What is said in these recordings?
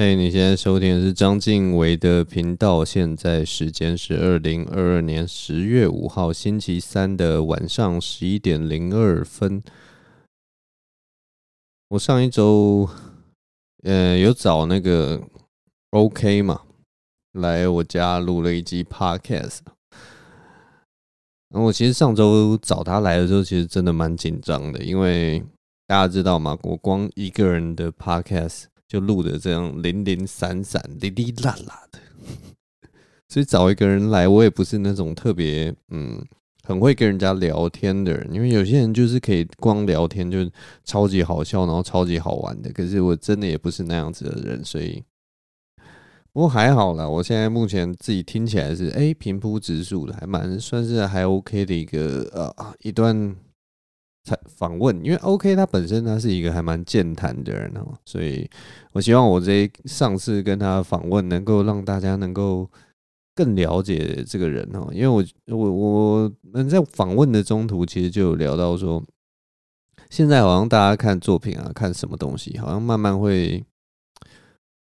嘿你现在收听的是章晋唯的频道。现在时间是二零二二年十月五号星期三的晚上十一点零二分。我上一周，呃，有找那个 OK 嘛，来我家录了一集 Podcast。然后我其实上周找他来的时候，其实真的蛮紧张的，因为大家知道吗？我光一个人的 Podcast。就录的这样零零散散、滴滴啦啦的，所以找一个人来，我也不是那种特别嗯很会跟人家聊天的人，因为有些人就是可以光聊天就超级好笑，然后超级好玩的，可是我真的也不是那样子的人，所以不过还好啦，我现在目前自己听起来是哎平铺直述的，还蛮算是还 OK 的一个呃一段。访问，因为 OK 他本身他是一个还蛮健谈的人哦，所以我希望我这上次跟他访问能够让大家能够更了解这个人哦，因为我我我们在访问的中途其实就有聊到说，现在好像大家看作品啊，看什么东西，好像慢慢会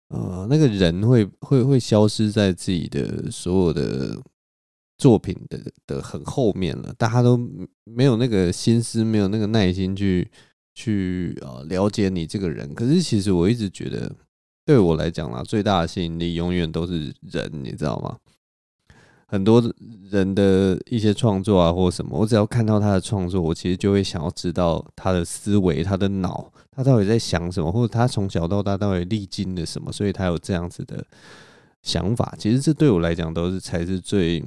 呃那个人会会会消失在自己的所有的。作品的的很后面了，大家都没有那个心思，没有那个耐心去去呃了解你这个人。可是其实我一直觉得，对我来讲啦，最大的吸引力永远都是人，你知道吗？很多人的一些创作啊，或什么，我只要看到他的创作，我其实就会想要知道他的思维、他的脑，他到底在想什么，或者他从小到大到底历经了什么，所以他有这样子的想法。其实这对我来讲都是才是最。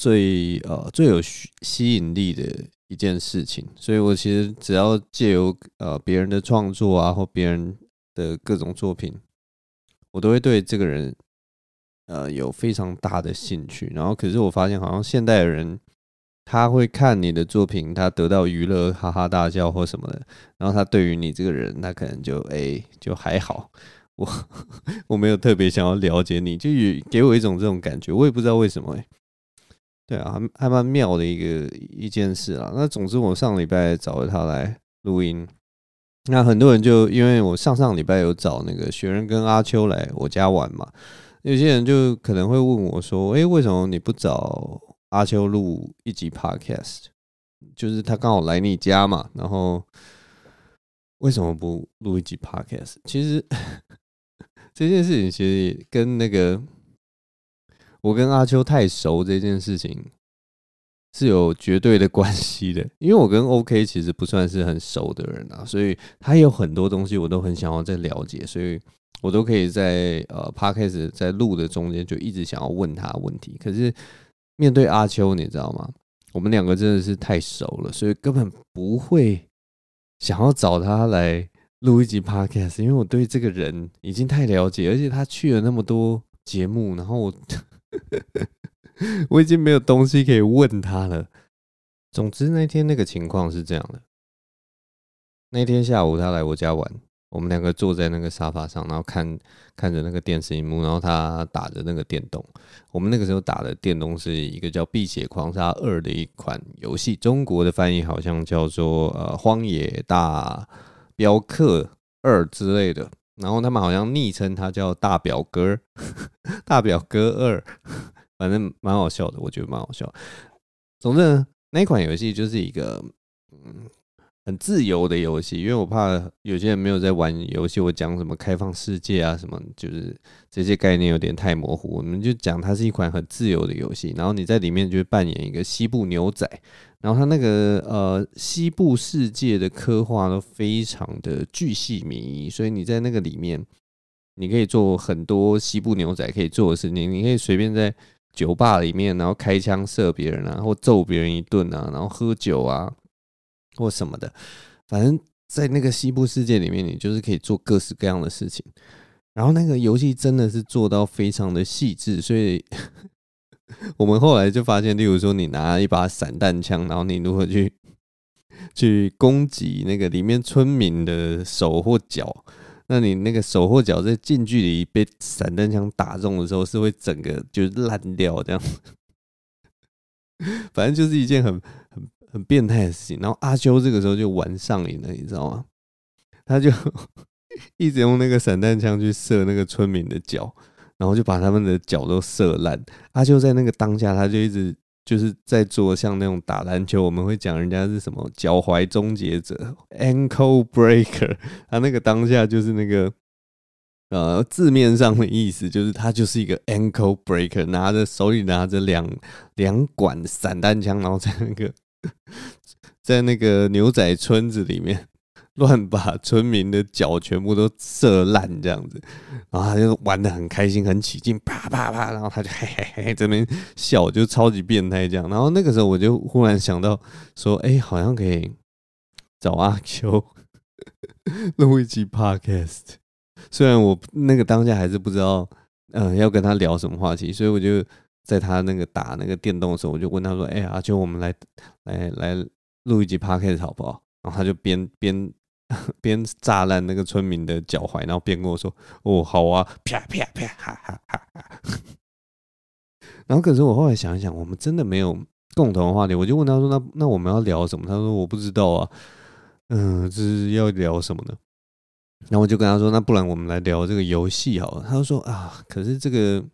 最呃最有吸引力的一件事情，所以我其实只要借由呃别人的创作啊，或别人的各种作品，我都会对这个人呃有非常大的兴趣。然后，可是我发现好像现代人他会看你的作品，他得到娱乐，哈哈大笑或什么的。然后他对于你这个人，他可能就哎、就还好。我 我没有特别想要了解你，就给我一种这种感觉，我也不知道为什么、对啊，还还蛮妙的一个一件事啦。那总之，我上礼拜找了他来录音。那很多人就因为我上上礼拜有找那个学人跟阿秋来我家玩嘛，有些人就可能会问我说：“诶，为什么你不找阿秋录一集 Podcast？就是他刚好来你家嘛，然后为什么不录一集 Podcast？其实 这件事情其实跟那个。我跟阿秋太熟这件事情是有绝对的关系的，因为我跟 OK 其实不算是很熟的人啊，所以他有很多东西我都很想要再了解，所以我都可以在呃 Podcast 在录的中间就一直想要问他问题。可是面对阿秋，你知道吗？我们两个真的是太熟了，所以根本不会想要找他来录一集 Podcast，因为我对这个人已经太了解，而且他去了那么多节目，然后我。我已经没有东西可以问他了。总之那天那个情况是这样的：那天下午他来我家玩，我们两个坐在那个沙发上，然后看看着那个电视荧幕，然后他打着那个电动。我们那个时候打的电动是一个叫《碧血狂杀二》的一款游戏，中国的翻译好像叫做呃《荒野大镖客二》之类的。然后他们好像昵称他叫大表哥，大表哥二，反正蛮好笑的，我觉得蛮好笑。总之呢，那款游戏就是一个嗯很自由的游戏，因为我怕有些人没有在玩游戏，我讲什么开放世界啊什么，就是这些概念有点太模糊。我们就讲它是一款很自由的游戏，然后你在里面就扮演一个西部牛仔。然后它那个呃西部世界的刻画都非常的巨细靡遗，所以你在那个里面，你可以做很多西部牛仔可以做的事情。你可以随便在酒吧里面，然后开枪射别人啊，或揍别人一顿啊，然后喝酒啊，或什么的。反正，在那个西部世界里面，你就是可以做各式各样的事情。然后那个游戏真的是做到非常的细致，所以。我们后来就发现，例如说，你拿一把散弹枪，然后你如何去去攻击那个里面村民的手或脚，那你那个手或脚在近距离被散弹枪打中的时候，是会整个就烂掉这样。反正就是一件很很很变态的事情。然后阿秋这个时候就玩上瘾了，你知道吗？他就 一直用那个散弹枪去射那个村民的脚，然后就把他们的脚都射烂。阿修在那个当下，他就一直就是在做像那种打篮球，我们会讲人家是什么脚踝终结者 （ankle breaker）。他那个当下就是那个。呃，字面上的意思就是他就是一个 ankle breaker，拿着手里拿着两两管散弹枪，然后在那个 在那个牛仔村子里面乱把村民的脚全部都射烂这样子，然后他就玩得很开心很起劲，啪啪啪，然后他就嘿嘿嘿这边笑，就超级变态这样。然后那个时候我就忽然想到说，哎、好像可以找阿 Q 录一集 podcast。虽然我那个当下还是不知道，嗯、要跟他聊什么话题，所以我就在他那个打那个电动的时候，我就问他说：“哎、欸，阿秋，我们来来来录一集 podcast 好不好？”然后他就边边 边炸烂那个村民的脚踝，然后边跟我说：“哦，好啊，啪啪啪，哈哈哈哈。”然后可是我后来想一想，我们真的没有共同的话题，我就问他说：“那那我们要聊什么？”他说：“我不知道啊，嗯、呃，这是要聊什么呢？”然后我就跟他说：“那不然我们来聊这个游戏好了。”他就说：“啊，可是这个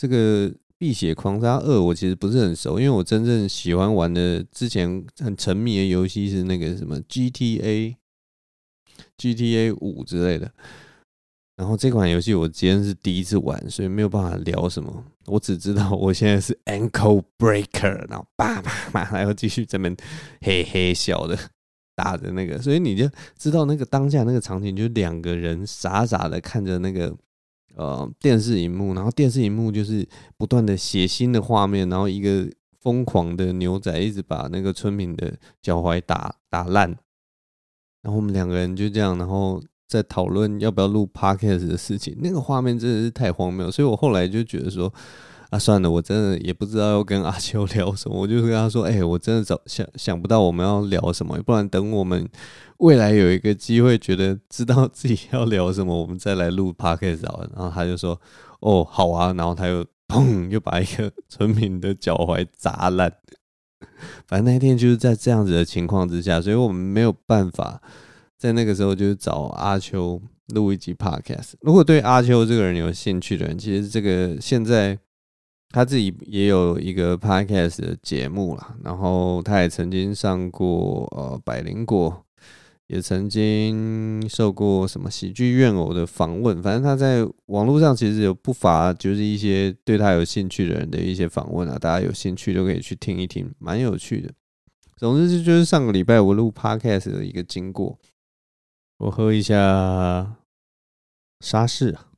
这个《碧血狂杀二》我其实不是很熟，因为我真正喜欢玩的之前很沉迷的游戏是那个什么 GTA、GTA 五之类的。然后这款游戏我今天是第一次玩，所以没有办法聊什么。我只知道我现在是 Ankle Breaker，然后叭叭叭，还要继续这边嘿嘿笑的。”打的那个，所以你就知道那个当下那个场景，就两个人傻傻的看着那个呃电视荧幕，然后电视荧幕就是不断的血腥的画面，然后一个疯狂的牛仔一直把那个村民的脚踝打打烂，然后我们两个人就这样，然后在讨论要不要录 podcast 的事情，那个画面真的是太荒谬，所以我后来就觉得说。啊，算了，我真的也不知道要跟阿秋聊什么，我就跟他说：“哎、我真的找想想不到我们要聊什么，不然等我们未来有一个机会，觉得知道自己要聊什么，我们再来录 podcast 好了。”然后他就说：“哦，好啊。”然后他又砰，又把一个村民的脚踝砸烂。反正那天就是在这样子的情况之下，所以我们没有办法在那个时候就是找阿秋录一集 podcast。如果对阿秋这个人有兴趣的人，其实这个现在。他自己也有一个 podcast 的节目啦，然后他也曾经上过呃百灵果，也曾经受过什么喜剧怨偶的访问。反正他在网络上其实有不乏就是一些对他有兴趣的人的一些访问啊，大家有兴趣都可以去听一听，蛮有趣的。总之这就是上个礼拜我录 podcast 的一个经过。我喝一下沙士啊。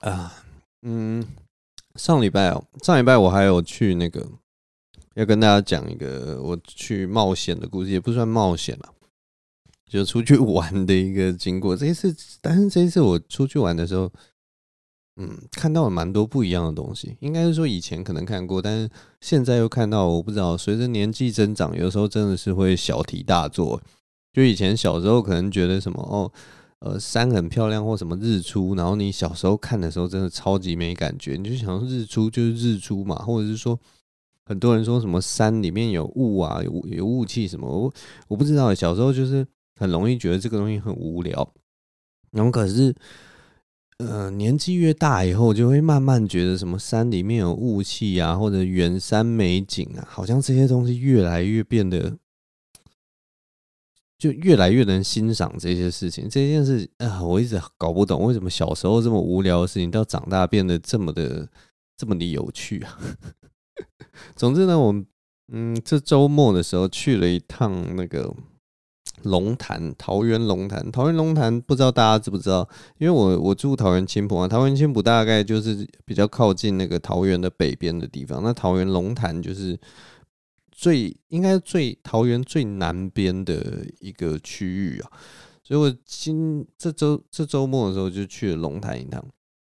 啊，嗯，上礼拜哦，上礼拜我还有去那个，要跟大家讲一个我去冒险的故事，也不算冒险了，就出去玩的一个经过。这一次，但是这一次我出去玩的时候，嗯，看到了蛮多不一样的东西。应该是说以前可能看过，但是现在又看到，我不知道。随着年纪增长，有时候真的是会小题大做。就以前小时候可能觉得什么哦。呃，山很漂亮或什么日出，然后你小时候看的时候真的超级没感觉，你就想日出就是日出嘛，或者是说很多人说什么山里面有雾啊，有有雾气什么，我我不知道，小时候就是很容易觉得这个东西很无聊，然后可是呃年纪越大以后，就会慢慢觉得什么山里面有雾气啊，或者远山美景啊，好像这些东西越来越变得。就越来越能欣赏这些事情，这件事啊，我一直搞不懂为什么小时候这么无聊的事情，到长大变得这么的这么的有趣啊。总之呢，我嗯，这周末的时候去了一趟那个龙潭，桃园龙潭，桃园龙潭，不知道大家知不知道？因为我我住桃园青埔啊，桃园青埔大概就是比较靠近那个桃园的北边的地方，那桃园龙潭就是。最应该最桃园最南边的一个区域啊，所以我今这周这周末的时候就去了龙潭一趟。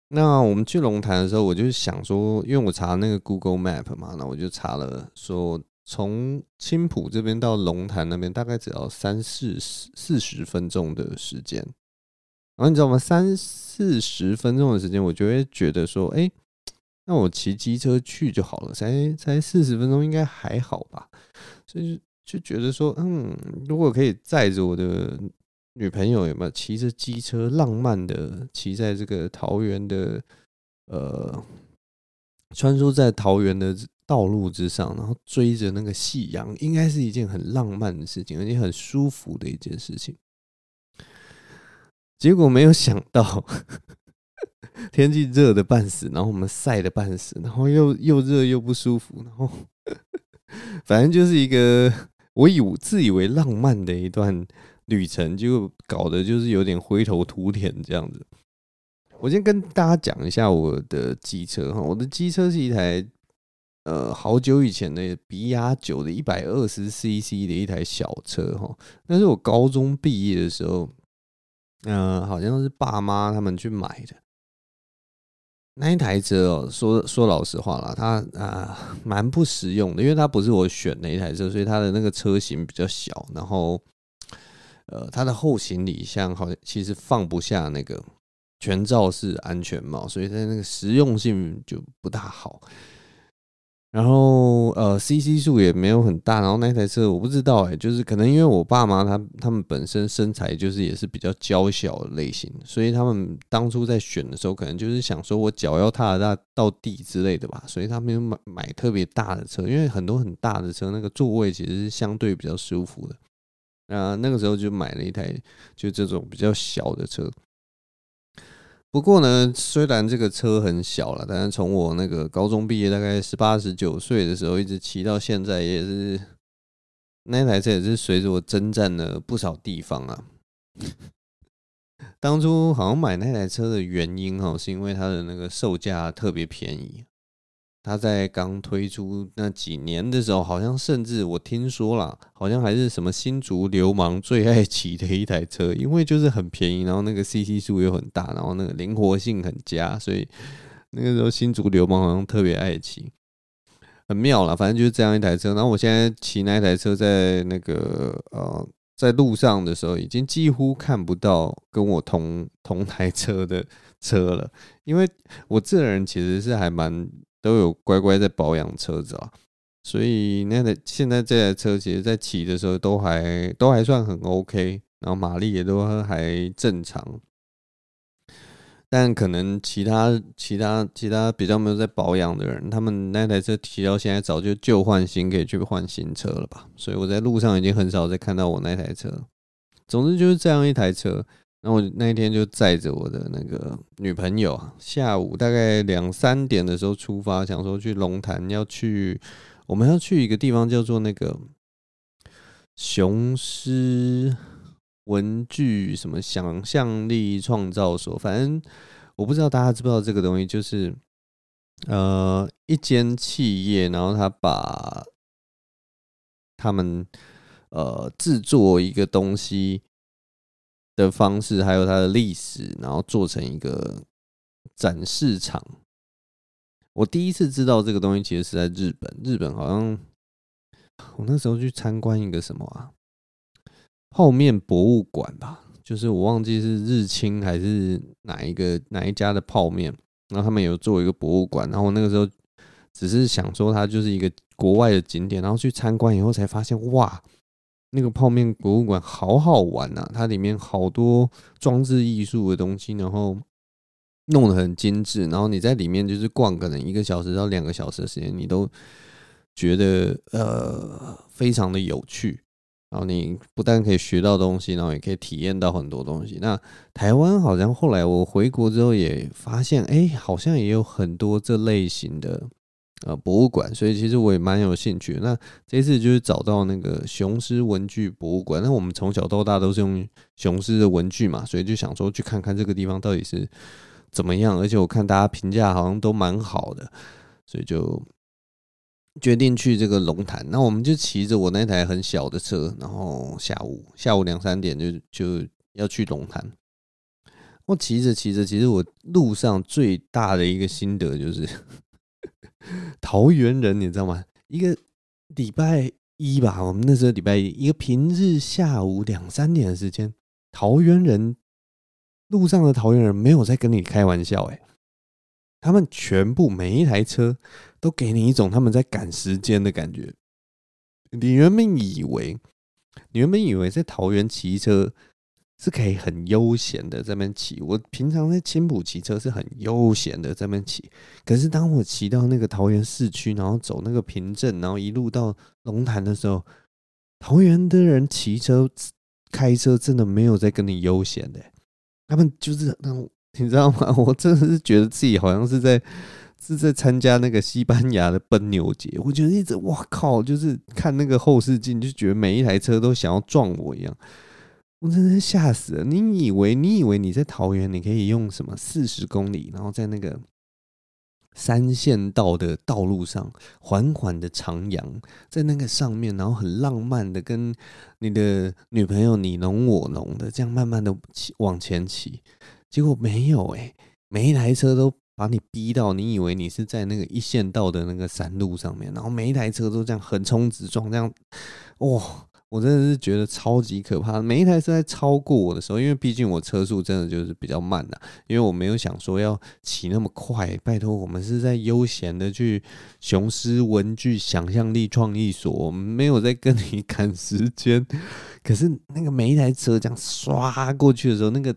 那我们去龙潭的时候，我就想说，因为我查那个 Google Map 嘛，那我就查了说，从青浦这边到龙潭那边大概只要三四十四十分钟的时间。然后你知道吗？三四十分钟的时间，我就会觉得说，哎。那我骑机车去就好了，才才四十分钟，应该还好吧？所以就觉得说，嗯，如果可以载着我的女朋友，有没有骑着机车，浪漫的骑在这个桃园的呃，穿梭在桃园的道路之上，然后追着那个夕阳，应该是一件很浪漫的事情，而且很舒服的一件事情。结果没有想到。天气热的半死，然后我们晒的半死，然后又又热又不舒服，然后 反正就是一个我以自以为浪漫的一段旅程，就搞得就是有点灰头土脸这样子。我先跟大家讲一下我的机车哈，我的机车是一台呃好久以前的比亚九的一百二十 CC 的一台小车哈，那是我高中毕业的时候，嗯、好像是爸妈他们去买的。那一台车哦，说说老实话啦，它啊蛮不实用的，因为它不是我选的一台车，所以它的那个车型比较小，然后呃，它的后行李箱好像其实放不下那个全罩式安全帽，所以它那个实用性就不大好。然后呃，CC 数也没有很大，然后那台车我不知道哎、就是可能因为我爸妈他他们本身身材就是也是比较娇小类型，所以他们当初在选的时候，可能就是想说我脚要踏到到地之类的吧，所以他们买买特别大的车，因为很多很大的车那个座位其实是相对比较舒服的，啊，那个时候就买了一台就这种比较小的车。不过呢，虽然这个车很小了，但是从我那个高中毕业，大概十八十九岁的时候，一直骑到现在，也是那台车也是随着我征战了不少地方啊。当初好像买那台车的原因哈，是因为它的那个售价特别便宜。他在刚推出那几年的时候，好像甚至我听说了，好像还是什么新竹流氓最爱骑的一台车，因为就是很便宜，然后那个 CC 数又很大，然后那个灵活性很佳，所以那个时候新竹流氓好像特别爱骑，很妙啦。反正就是这样一台车。然后我现在骑那台车在那个呃在路上的时候，已经几乎看不到跟我同同台车的车了，因为我这人其实是还蛮。都有乖乖在保养车子啊，所以那台现在这台车其实，在骑的时候都还都还算很 OK，然后马力也都还正常。但可能其他其他其他比较没有在保养的人，他们那台车骑到现在早就旧换新，可以去换新车了吧？所以我在路上已经很少再看到我那台车。总之就是这样一台车。那我那一天就载着我的那个女朋友，下午大概两三点的时候出发，想说去龙潭，要去我们要去一个地方叫做那个雄狮文具什么想象力创造所，反正我不知道大家知不知道这个东西，就是呃一间企业，然后他把他们呃制作一个东西。的方式，还有它的历史，然后做成一个展示场。我第一次知道这个东西，其实是在日本。日本好像我那时候去参观一个什么啊，泡面博物馆吧，就是我忘记是日清还是哪一个哪一家的泡面，然后他们有做一个博物馆。然后我那个时候只是想说，它就是一个国外的景点，然后去参观以后才发现，哇！那个泡面博物馆好好玩呐，它里面好多装置艺术的东西，然后弄得很精致，然后你在里面就是逛，可能一个小时到两个小时的时间，你都觉得呃非常的有趣。然后你不但可以学到东西，然后也可以体验到很多东西。那台湾好像后来我回国之后也发现，哎，好像也有很多这类型的。呃，博物馆，所以其实我也蛮有兴趣。那这次就是找到那个雄狮文具博物馆。那我们从小到大都是用雄狮的文具嘛，所以就想说去看看这个地方到底是怎么样。而且我看大家评价好像都蛮好的，所以就决定去这个龙潭。那我们就骑着我那台很小的车，然后下午下午两三点就就要去龙潭。我骑着骑着，其实我路上最大的一个心得就是。桃园人，你知道吗？一个礼拜一吧，我们那时候礼拜一，一个平日下午两三点的时间，桃园人路上的桃园人没有在跟你开玩笑，哎，他们全部每一台车都给你一种他们在赶时间的感觉，你原本以为，你原本以为在桃园骑车是可以很悠闲的在那边骑。我平常在青埔骑车是很悠闲的在那边骑，可是当我骑到那个桃园市区，然后走那个平镇，然后一路到龙潭的时候，桃园的人骑车开车真的没有在跟你悠闲的，他们就是那种 你知道吗？我真的是觉得自己好像是在。是在参加那个西班牙的奔牛节，我觉得一直哇靠，就是看那个后视镜，就觉得每一台车都想要撞我一样，我真的吓死了。你以为你以为你在桃园，你可以用什么四十公里，然后在那个三线道的道路上缓缓的徜徉在那个上面，然后很浪漫的跟你的女朋友你侬我侬的这样慢慢的往前骑，结果没有哎、欸，每一台车都。把你逼到，你以为你是在那个一线道的那个山路上面，然后每一台车都这样横冲直撞，这样，哇！我真的是觉得超级可怕。每一台车在超过我的时候，因为毕竟我车速真的就是比较慢呐，因为我没有想说要骑那么快。拜托，我们是在悠闲的去雄狮文具想象力创意所，我们没有在跟你 赶时间。可是那个每一台车这样刷过去的时候，那个。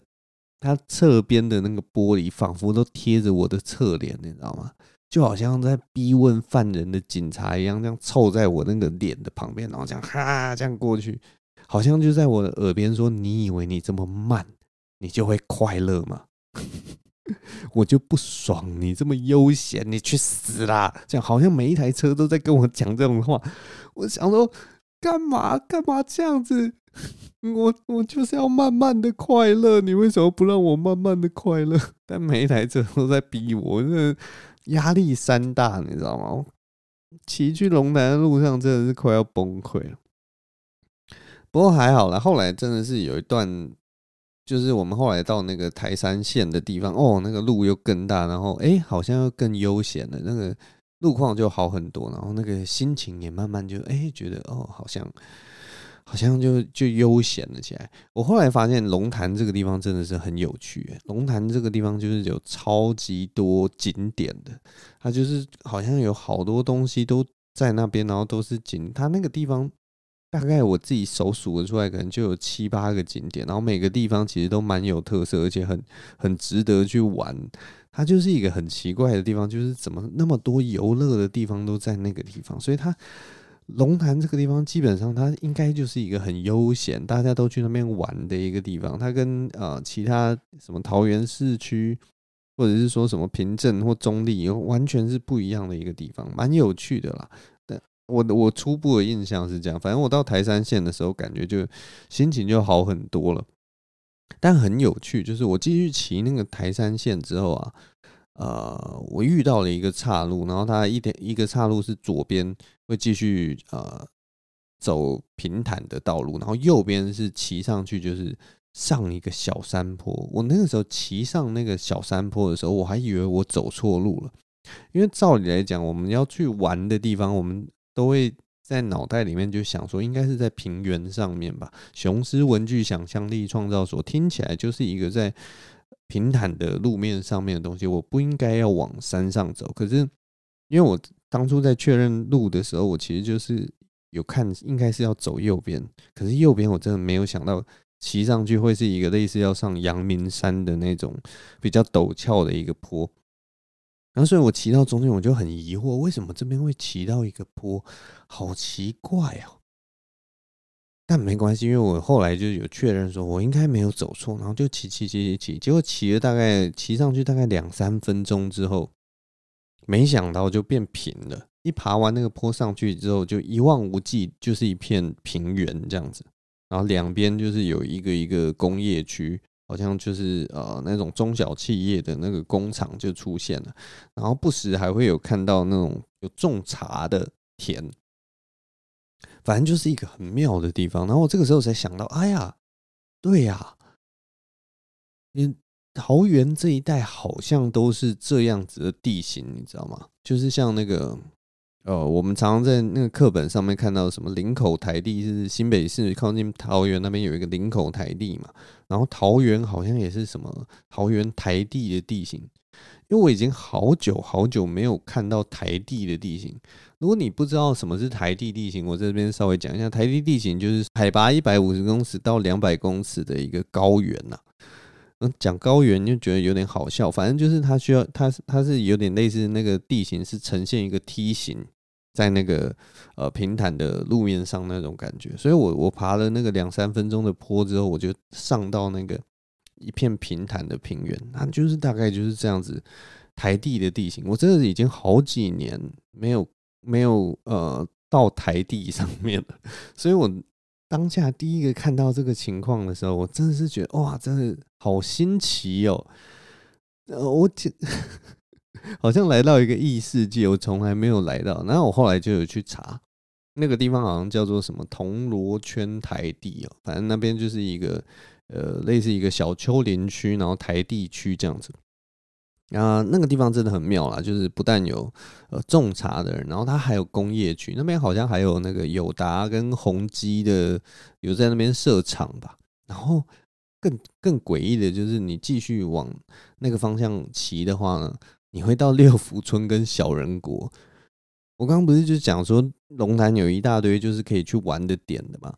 它侧边的那个玻璃仿佛都贴着我的侧脸，你知道吗？就好像在逼问犯人的警察一样，这样凑在我那个脸的旁边，然后这样哈这样过去，好像就在我的耳边说：“你以为你这么慢，你就会快乐吗？” 我就不爽，你这么悠闲，你去死啦！这样好像每一台车都在跟我讲这种话。我想说，干嘛干嘛这样子？我我就是要慢慢的快乐，你为什么不让我慢慢的快乐？但每一台车都在逼我，真的压力山大，你知道吗？骑去龙潭的路上真的是快要崩溃了。不过还好啦，后来真的是有一段，就是我们后来到那个台三线的地方，哦，那个路又更大，然后哎，好像又更悠闲了，那个路况就好很多，然后那个心情也慢慢就哎觉得哦，好像。好像就就悠闲了起来。我后来发现龙潭这个地方真的是很有趣。龙潭这个地方就是有超级多景点的，它就是好像有好多东西都在那边，然后都是景。它那个地方大概我自己手数得出来，可能就有七八个景点，然后每个地方其实都蛮有特色，而且很很值得去玩。它就是一个很奇怪的地方，就是怎么那么多游乐的地方都在那个地方，所以它。龙潭这个地方基本上，它应该就是一个很悠闲，大家都去那边玩的一个地方。它跟呃其他什么桃园市区，或者是说什么平镇或中坜，完全是不一样的一个地方，蛮有趣的啦。但我我初步的印象是这样，反正我到台山线的时候，感觉就心情就好很多了。但很有趣，就是我继续骑那个台山线之后啊。呃，我遇到了一个岔路，然后它一点一个岔路是左边会继续呃走平坦的道路，然后右边是骑上去就是上一个小山坡。我那个时候骑上那个小山坡的时候，我还以为我走错路了，因为照理来讲，我们要去玩的地方，我们都会在脑袋里面就想说，应该是在平原上面吧。雄狮文具想象力创造所听起来就是一个在。平坦的路面上面的东西，我不应该要往山上走。可是，因为我当初在确认路的时候，我其实就是有看，应该是要走右边。可是右边我真的没有想到，骑上去会是一个类似要上阳明山的那种比较陡峭的一个坡。然后，所以我骑到中间，我就很疑惑，为什么这边会骑到一个坡？好奇怪哦。但没关系，因为我后来就有确认说，我应该没有走错，然后就骑骑骑骑骑，结果骑了大概骑上去大概两三分钟之后，没想到就变平了。一爬完那个坡上去之后，就一望无际，就是一片平原这样子。然后两边就是有一个一个工业区，好像就是呃那种中小企业的那个工厂就出现了。然后不时还会有看到那种有种茶的田。反正就是一个很妙的地方，然后我这个时候才想到，哎呀，对呀，你桃园这一带好像都是这样子的地形，你知道吗？就是像那个，呃，我们常常在那个课本上面看到什么林口台地，是新北市靠近桃园那边有一个林口台地嘛，然后桃园好像也是什么桃园台地的地形，因为我已经好久好久没有看到台地的地形。如果你不知道什么是台地地形，我这边稍微讲一下，台地地形就是海拔一百五十公尺到两百公尺的一个高原呐。嗯，讲高原就觉得有点好笑，反正就是它需要，它它是有点类似那个地形是呈现一个梯形，在那个呃平坦的路面上那种感觉。所以我我爬了那个两三分钟的坡之后，我就上到那个一片平坦的平原，那就是大概就是这样子台地的地形。我真的已经好几年没有。没有呃到台地上面了，所以我当下第一个看到这个情况的时候，我真的是觉得哇，真的好新奇哦！呃，我 好像来到一个异世界，我从来没有来到。然后我后来就有去查，那个地方好像叫做什么铜锣圈台地哦，反正那边就是一个呃类似一个小丘陵区，然后台地区这样子。啊，那个地方真的很妙啦，就是不但有呃种茶的人，然后它还有工业区，那边好像还有那个友达跟宏基的有在那边设厂吧。然后更更诡异的就是，你继续往那个方向骑的话呢，你会到六福村跟小人国。我刚刚不是就讲说龙潭有一大堆就是可以去玩的点的吗？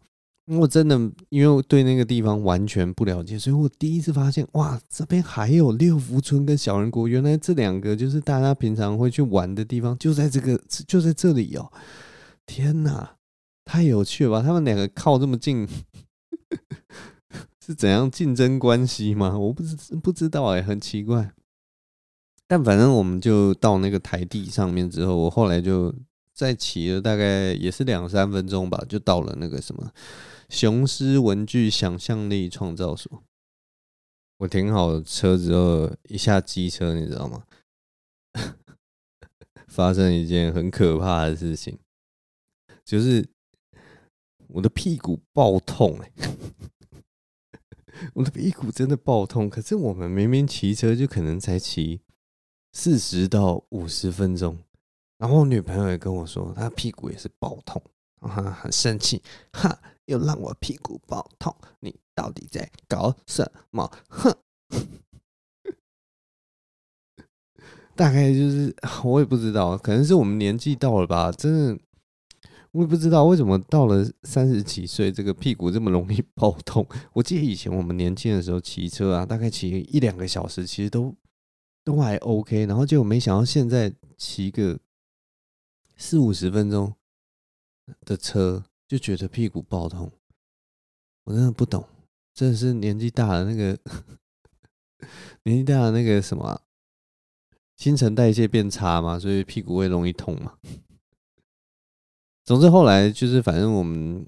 我真的因为我对那个地方完全不了解，所以我第一次发现，哇，这边还有六福村跟小人国，原来这两个就是大家平常会去玩的地方，就在这个，就在这里哦！天哪，太有趣了吧？他们两个靠这么近，是怎样竞争关系吗？我不知不知道哎，很奇怪。但反正我们就到那个台地上面之后，我后来就。再骑了大概也是两三分钟吧，就到了那个什么雄狮文具想象力创造所。我停好车之后，一下机车，你知道吗？发生一件很可怕的事情，就是我的屁股爆痛哎！我的屁股真的爆痛。可是我们明明骑车就可能才骑四十到五十分钟。然后我女朋友也跟我说，她屁股也是爆痛，哈，很生气，哈，又让我屁股爆痛，你到底在搞什么？哼，大概就是我也不知道，可能是我们年纪到了吧，真的，我也不知道为什么到了三十几岁，这个屁股这么容易爆痛。我记得以前我们年轻的时候骑车啊，大概骑一两个小时，其实都都还 OK，然后结果没想到现在骑个。四五十分钟的车就觉得屁股爆痛，我真的不懂，真的是年纪大了那个年纪大了那个什么，新陈代谢变差嘛，所以屁股会容易痛嘛。总之后来就是反正我们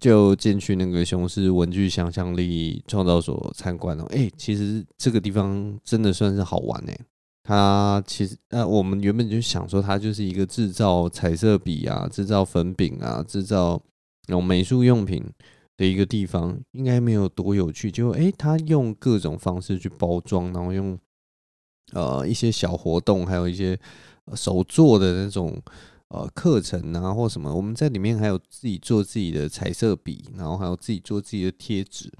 就进去那个雄狮文具想象力创造所参观了。哎，其实这个地方真的算是好玩哎。它其实，呃，我们原本就想说，它就是一个制造彩色笔啊、制造粉饼啊、制造那种美术用品的一个地方，应该没有多有趣。就诶，它用各种方式去包装，然后用呃一些小活动，还有一些手做的那种呃课程啊，或什么。我们在里面还有自己做自己的彩色笔，然后还有自己做自己的贴纸。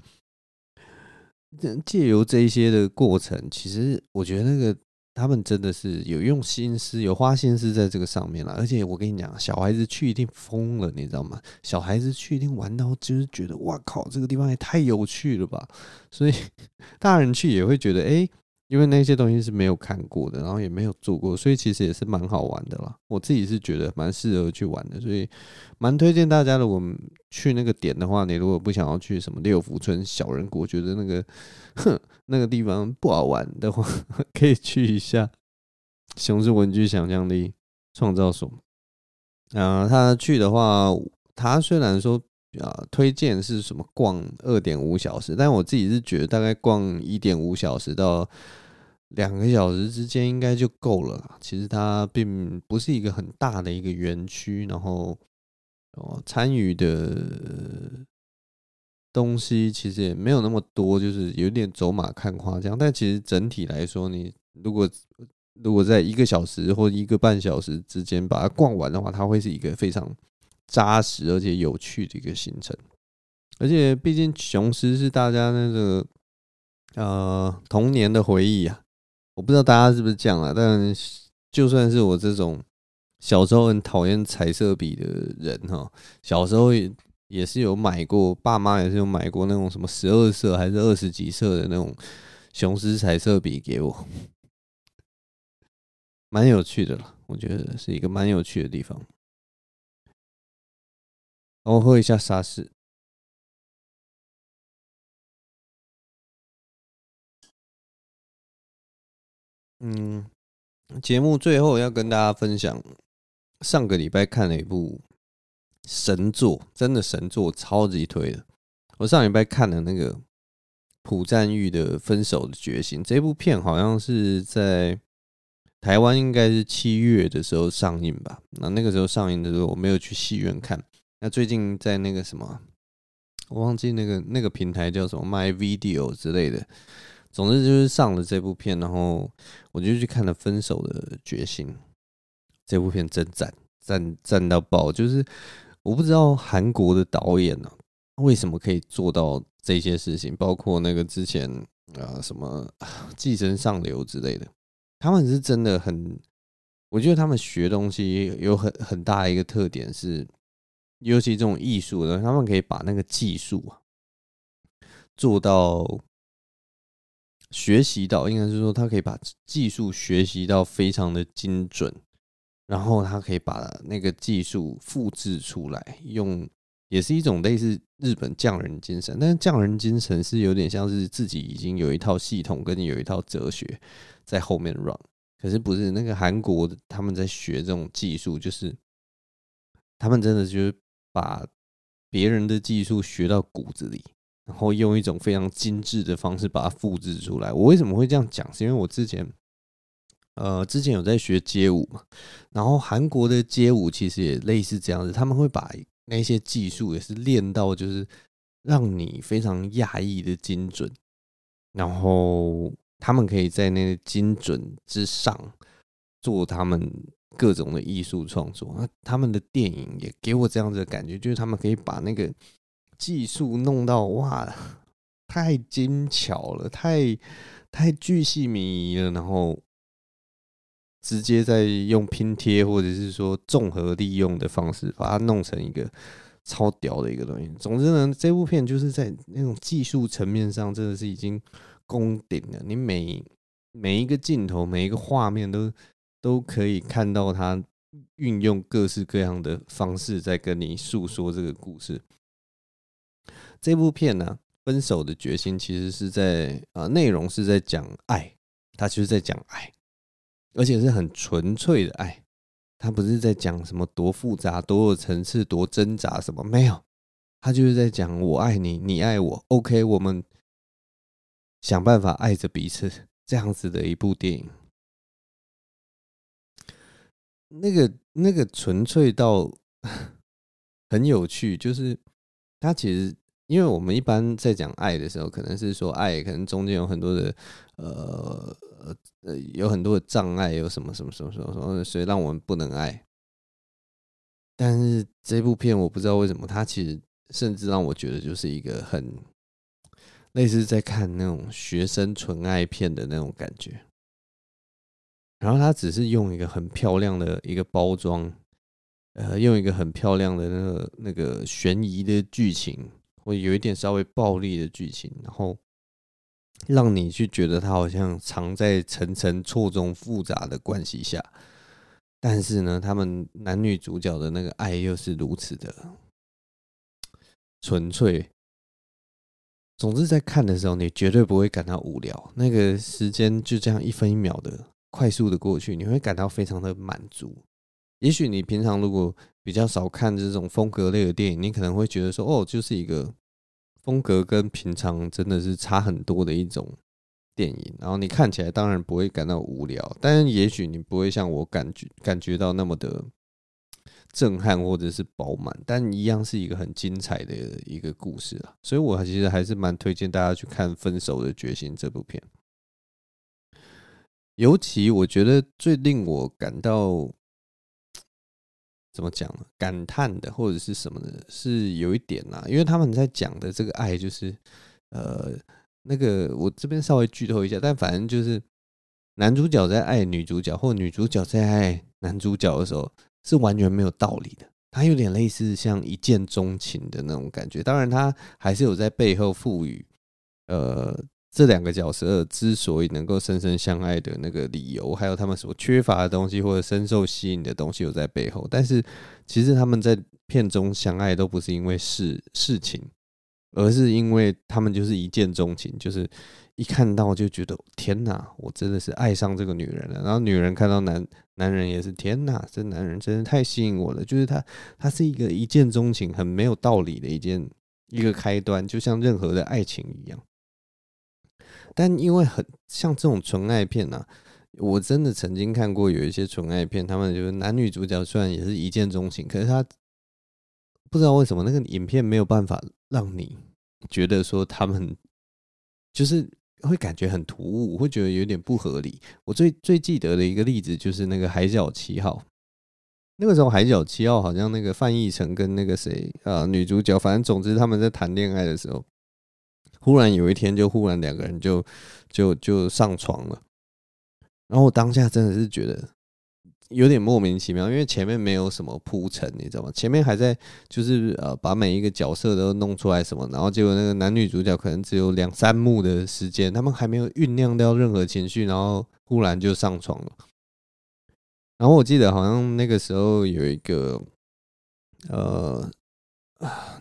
借由这一些的过程，其实我觉得那个。他们真的是有用心思，有花心思在这个上面了。而且我跟你讲，小孩子去一定疯了，你知道吗？小孩子去一定玩到就是觉得哇靠，这个地方也太有趣了吧！所以 大人去也会觉得，哎，因为那些东西是没有看过的，然后也没有做过，所以其实也是蛮好玩的啦。我自己是觉得蛮适合去玩的，所以蛮推荐大家的。我们去那个点的话，你如果不想要去什么六福村、小人国，觉得那个哼。那个地方不好玩的话，可以去一下雄狮文具想象力创造所。啊，他去的话，他虽然说啊，推荐是什么逛二点五小时，但我自己是觉得大概逛一点五小时到两个小时之间应该就够了啦。其实它并不是一个很大的一个园区，然后哦，参与的。东西其实也没有那么多，就是有点走马看花这样。但其实整体来说，你如果如果在一个小时或一个半小时之间把它逛完的话，它会是一个非常扎实而且有趣的一个行程。而且毕竟雄狮是大家那个呃童年的回忆啊，我不知道大家是不是这样啊，但就算是我这种小时候很讨厌彩色笔的人哈，小时候也也是有买过，爸妈也是有买过那种什么十二色还是二十几色的那种雄狮彩色笔给我，蛮有趣的了，我觉得是一个蛮有趣的地方。我喝一下沙士。嗯，节目最后要跟大家分享，上个礼拜看了一部神作，真的神作，超级推的。我上礼拜看了那个朴赞郁的《分手的决心》，这部片好像是在台湾应该是七月的时候上映吧？那那个时候上映的时候，我没有去戏院看。那最近在那个什么，我忘记那个那个平台叫什么，My Video 之类的。总之就是上了这部片，然后我就去看了《分手的决心》。这部片真赞，赞赞到爆！就是我不知道韩国的导演呢、啊，为什么可以做到这些事情，包括那个之前啊什么 《寄生上流》之类的，他们是真的很，我觉得他们学东西有很很大一个特点是，尤其这种艺术的，他们可以把那个技术啊做到。学习到应该是说，他可以把技术学习到非常的精准，然后他可以把那个技术复制出来，用也是一种类似日本匠人精神。但是匠人精神是有点像是自己已经有一套系统，跟有一套哲学在后面 run。可是不是那个韩国他们在学这种技术，就是他们真的就是把别人的技术学到骨子里。然后用一种非常精致的方式把它复制出来。我为什么会这样讲？是因为我之前，呃，之前有在学街舞嘛。然后韩国的街舞其实也类似这样子，他们会把那些技术也是练到，就是让你非常讶异的精准。然后他们可以在那个精准之上做他们各种的艺术创作。那他们的电影也给我这样子的感觉，就是他们可以把那个。技术弄到哇，太精巧了，太太巨细靡遗了，然后直接在用拼贴或者是说综合利用的方式，把它弄成一个超屌的一个东西。总之呢，这部片就是在那种技术层面上，真的是已经攻顶了。你每每一个镜头，每一个画面都都可以看到它运用各式各样的方式在跟你诉说这个故事。这部片呢，分手的决心其实是在啊，内容是在讲爱，他就是在讲爱，而且是很纯粹的爱，他不是在讲什么多复杂、多有层次、多挣扎什么，没有，他就是在讲我爱你，你爱我，OK，我们想办法爱着彼此，这样子的一部电影，那个那个纯粹到 很有趣，就是他其实。因为我们一般在讲爱的时候，可能是说爱，可能中间有很多的呃呃有很多的障碍，有什么什么什么什么什么，所以让我们不能爱。但是这部片我不知道为什么，它其实甚至让我觉得就是一个很类似在看那种学生纯爱片的那种感觉。然后它只是用一个很漂亮的一个包装，呃，用一个很漂亮的那个那个悬疑的剧情。会有一点稍微暴力的剧情，然后让你去觉得他好像藏在层层错综复杂的关系下，但是呢，他们男女主角的那个爱又是如此的纯粹。总之，在看的时候，你绝对不会感到无聊，那个时间就这样一分一秒的快速的过去，你会感到非常的满足。也许你平常如果比较少看这种风格类的电影，你可能会觉得说，哦，就是一个风格跟平常真的是差很多的一种电影。然后你看起来当然不会感到无聊，但也许你不会像我感觉感觉到那么的震撼或者是饱满，但一样是一个很精彩的一个故事啊。所以我其实还是蛮推荐大家去看《分手的决心》这部片。尤其我觉得最令我感到。怎么讲？感叹的或者是什么的，是有一点啦，因为他们在讲的这个爱，就是呃，那个我这边稍微剧透一下，但反正就是男主角在爱女主角，或女主角在爱男主角的时候，是完全没有道理的。他有点类似像一见钟情的那种感觉，当然他还是有在背后赋予，呃，这两个角色之所以能够深深相爱的那个理由，还有他们所缺乏的东西或者深受吸引的东西有在背后。但是其实他们在片中相爱都不是因为事事情，而是因为他们就是一见钟情，就是。一看到就觉得天哪，我真的是爱上这个女人了。然后女人看到男男人也是天哪，这男人真的太吸引我了。就是他，他是一个一见钟情，很没有道理的一件一个开端，就像任何的爱情一样。但因为很像这种纯爱片啊，我真的曾经看过有一些纯爱片，他们就是男女主角虽然也是一见钟情，可是他不知道为什么那个影片没有办法让你觉得说他们就是。会感觉很突兀，会觉得有点不合理。我最最记得的一个例子就是那个《海角七号》，那个时候《海角七号》好像那个范逸臣跟那个谁啊女主角，反正总之他们在谈恋爱的时候，忽然有一天就忽然两个人就就就上床了，然后我当下真的是觉得。有点莫名其妙，因为前面没有什么铺陈，你知道吗？前面还在就是呃把每一个角色都弄出来什么，然后结果那个男女主角可能只有两三幕的时间，他们还没有酝酿掉任何情绪，然后忽然就上床了。然后我记得好像那个时候有一个呃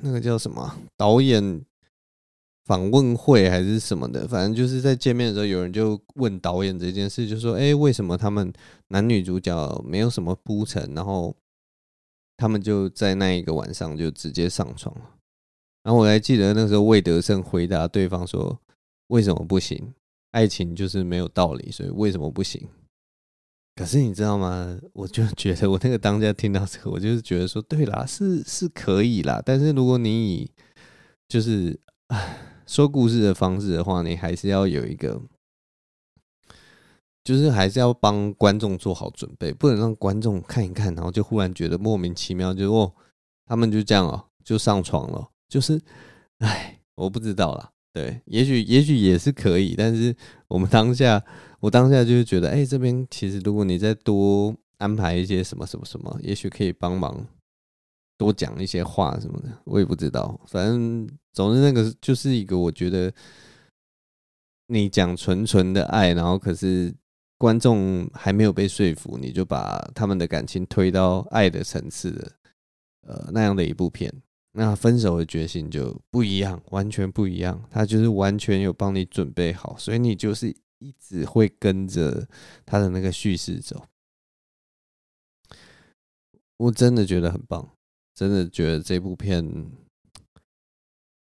那个叫什么导演。访问会还是什么的，反正就是在见面的时候，有人就问导演这件事，就说：“哎，为什么他们男女主角没有什么铺陈，然后他们就在那一个晚上就直接上床了？”然后我还记得那时候魏德圣回答对方说：“为什么不行？爱情就是没有道理，所以为什么不行？”可是你知道吗？我就觉得我那个当家听到这个，我就是觉得说：“对啦，是是可以啦，但是如果你以就是。”说故事的方式的话，你还是要有一个，就是还是要帮观众做好准备，不能让观众看一看，然后就忽然觉得莫名其妙，就哦，他们就这样哦，就上床了，就是，哎，我不知道啦，对，也许也许也是可以，但是我们当下，我当下就是觉得，哎，这边其实如果你再多安排一些什么什么什么，也许可以帮忙。多讲一些话什么的，我也不知道。反正总之那个就是一个，我觉得你讲纯纯的爱，然后可是观众还没有被说服，你就把他们的感情推到爱的层次的，呃，那样的一部片，那分手的决心就不一样，完全不一样。他就是完全有帮你准备好，所以你就是一直会跟着他的那个叙事走。我真的觉得很棒。真的觉得这部片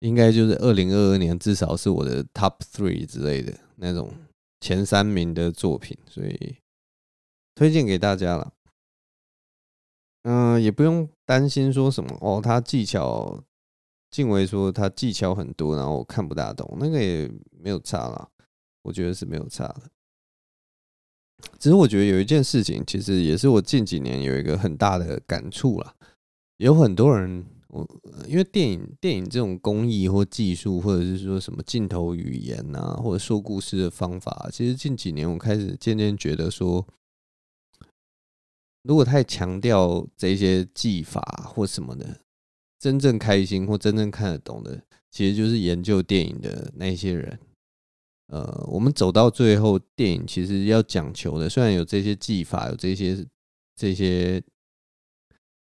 应该就是二零二二年至少是我的 top three 之类的那种前三名的作品，所以推荐给大家了。嗯，也不用担心说什么哦，他技巧，静维说他技巧很多，然后我看不大懂，那个也没有差了，我觉得是没有差的。只是我觉得有一件事情，其实也是我近几年有一个很大的感触了。有很多人，我因为电影电影这种工艺或技术，或者是说什么镜头语言啊，或者说故事的方法，其实近几年我开始渐渐觉得说，如果太强调这些技法或什么的，真正开心或真正看得懂的，其实就是研究电影的那些人。呃，我们走到最后，电影其实要讲求的，虽然有这些技法，有这些这些。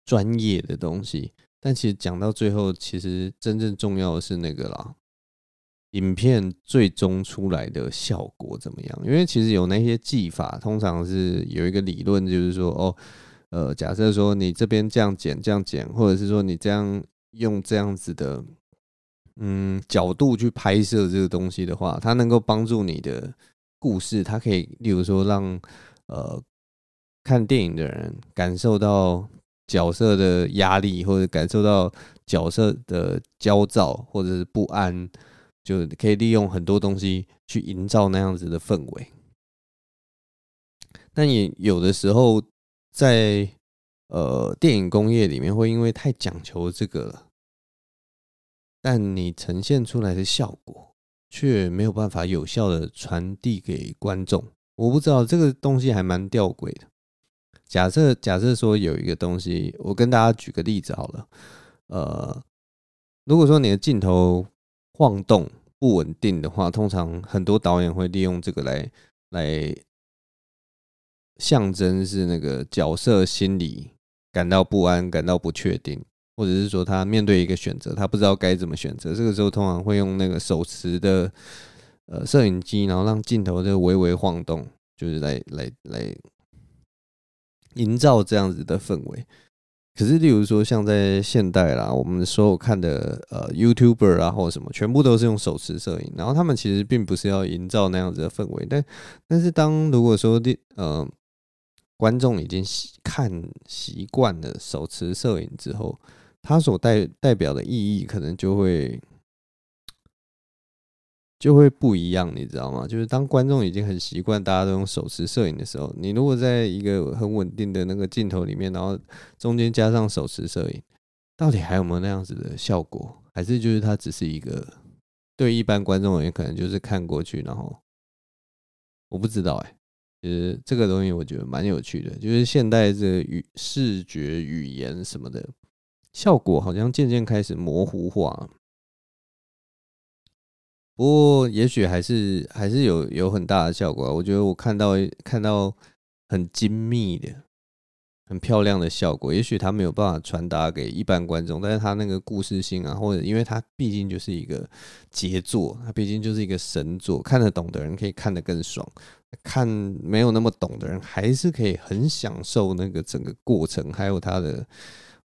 专业的东西，但其实讲到最后，其实真正重要的是那个啦，影片最终出来的效果怎么样？因为其实有那些技法，通常是有一个理论，就是说，哦，呃，假设说你这边这样剪，这样剪，或者是说你这样用这样子的，嗯，角度去拍摄这个东西的话，它能够帮助你的故事，它可以，例如说让呃看电影的人感受到。角色的压力，或者感受到角色的焦躁或者是不安，就可以利用很多东西去营造那样子的氛围。但也有的时候在，呃电影工业里面，会因为太讲求这个，但你呈现出来的效果却没有办法有效的传递给观众，我不知道这个东西还蛮吊诡的。假设假设说有一个东西，我跟大家举个例子好了。呃，如果说你的镜头晃动不稳定的话，通常很多导演会利用这个来来象征是那个角色心理感到不安、感到不确定，或者是说他面对一个选择，他不知道该怎么选择。这个时候通常会用那个手持的呃摄影机，然后让镜头就微微晃动，就是来来来营造这样子的氛围。可是，例如说像在现代啦，我们所有看的呃 YouTuber 啊或者什么，全部都是用手持摄影，然后他们其实并不是要营造那样子的氛围，但但是当如果说的呃。观众已经习看习惯了手持摄影之后，它所代代表的意义可能就会就会不一样，你知道吗？就是当观众已经很习惯大家都用手持摄影的时候，你如果在一个很稳定的那个镜头里面，然后中间加上手持摄影，到底还有没有那样子的效果？还是就是它只是一个对一般观众而言，可能就是看过去，然后我不知道哎、其实这个东西我觉得蛮有趣的，就是现代这个语视觉语言什么的效果好像渐渐开始模糊化。不过也许还是还是有有很大的效果。我觉得我看到看到很精密的、很漂亮的效果，也许他没有办法传达给一般观众，但是他那个故事性啊，或者因为他毕竟就是一个杰作，他毕竟就是一个神作，看得懂的人可以看得更爽。看没有那么懂的人，还是可以很享受那个整个过程，还有他的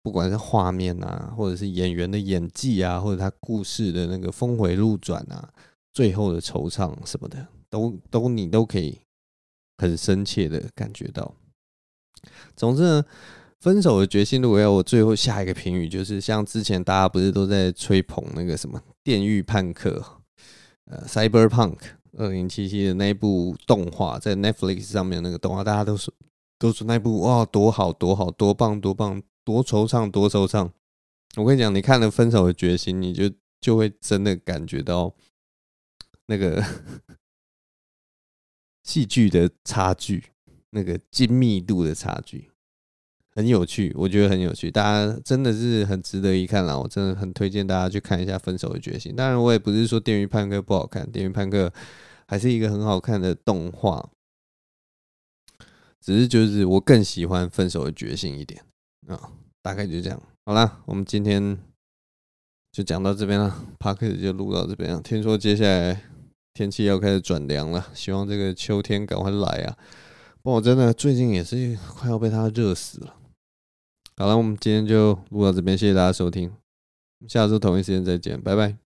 不管是画面啊，或者是演员的演技啊，或者他故事的那个峰回路转啊，最后的惆怅什么的，都都你都可以很深切的感觉到。总之呢，分手的决心，如果要我最后下一个评语，就是像之前大家不是都在吹捧那个什么《电狱叛客》呃，Cyberpunk。二零七七的那一部动画在 Netflix 上面那个动画，大家都说都说那部哇多好多好多棒多棒多惆怅多惆怅。我跟你讲，你看了《分手的决心》，你就就会真的感觉到那个戏剧的差距，那个精密度的差距。很有趣，我觉得很有趣，大家真的是很值得一看啦！我真的很推荐大家去看一下《分手的决心》。当然，我也不是说《电鱼叛客》不好看，《电鱼叛客》还是一个很好看的动画，只是就是我更喜欢《分手的决心》一点啊。大概就这样，好啦，我们今天就讲到这边了，Podcast 就录到这边了。听说接下来天气要开始转凉了，希望这个秋天赶快来啊！不过我真的最近也是快要被它热死了。好了，我们今天就录到这边，谢谢大家收听，下周同一时间再见，拜拜。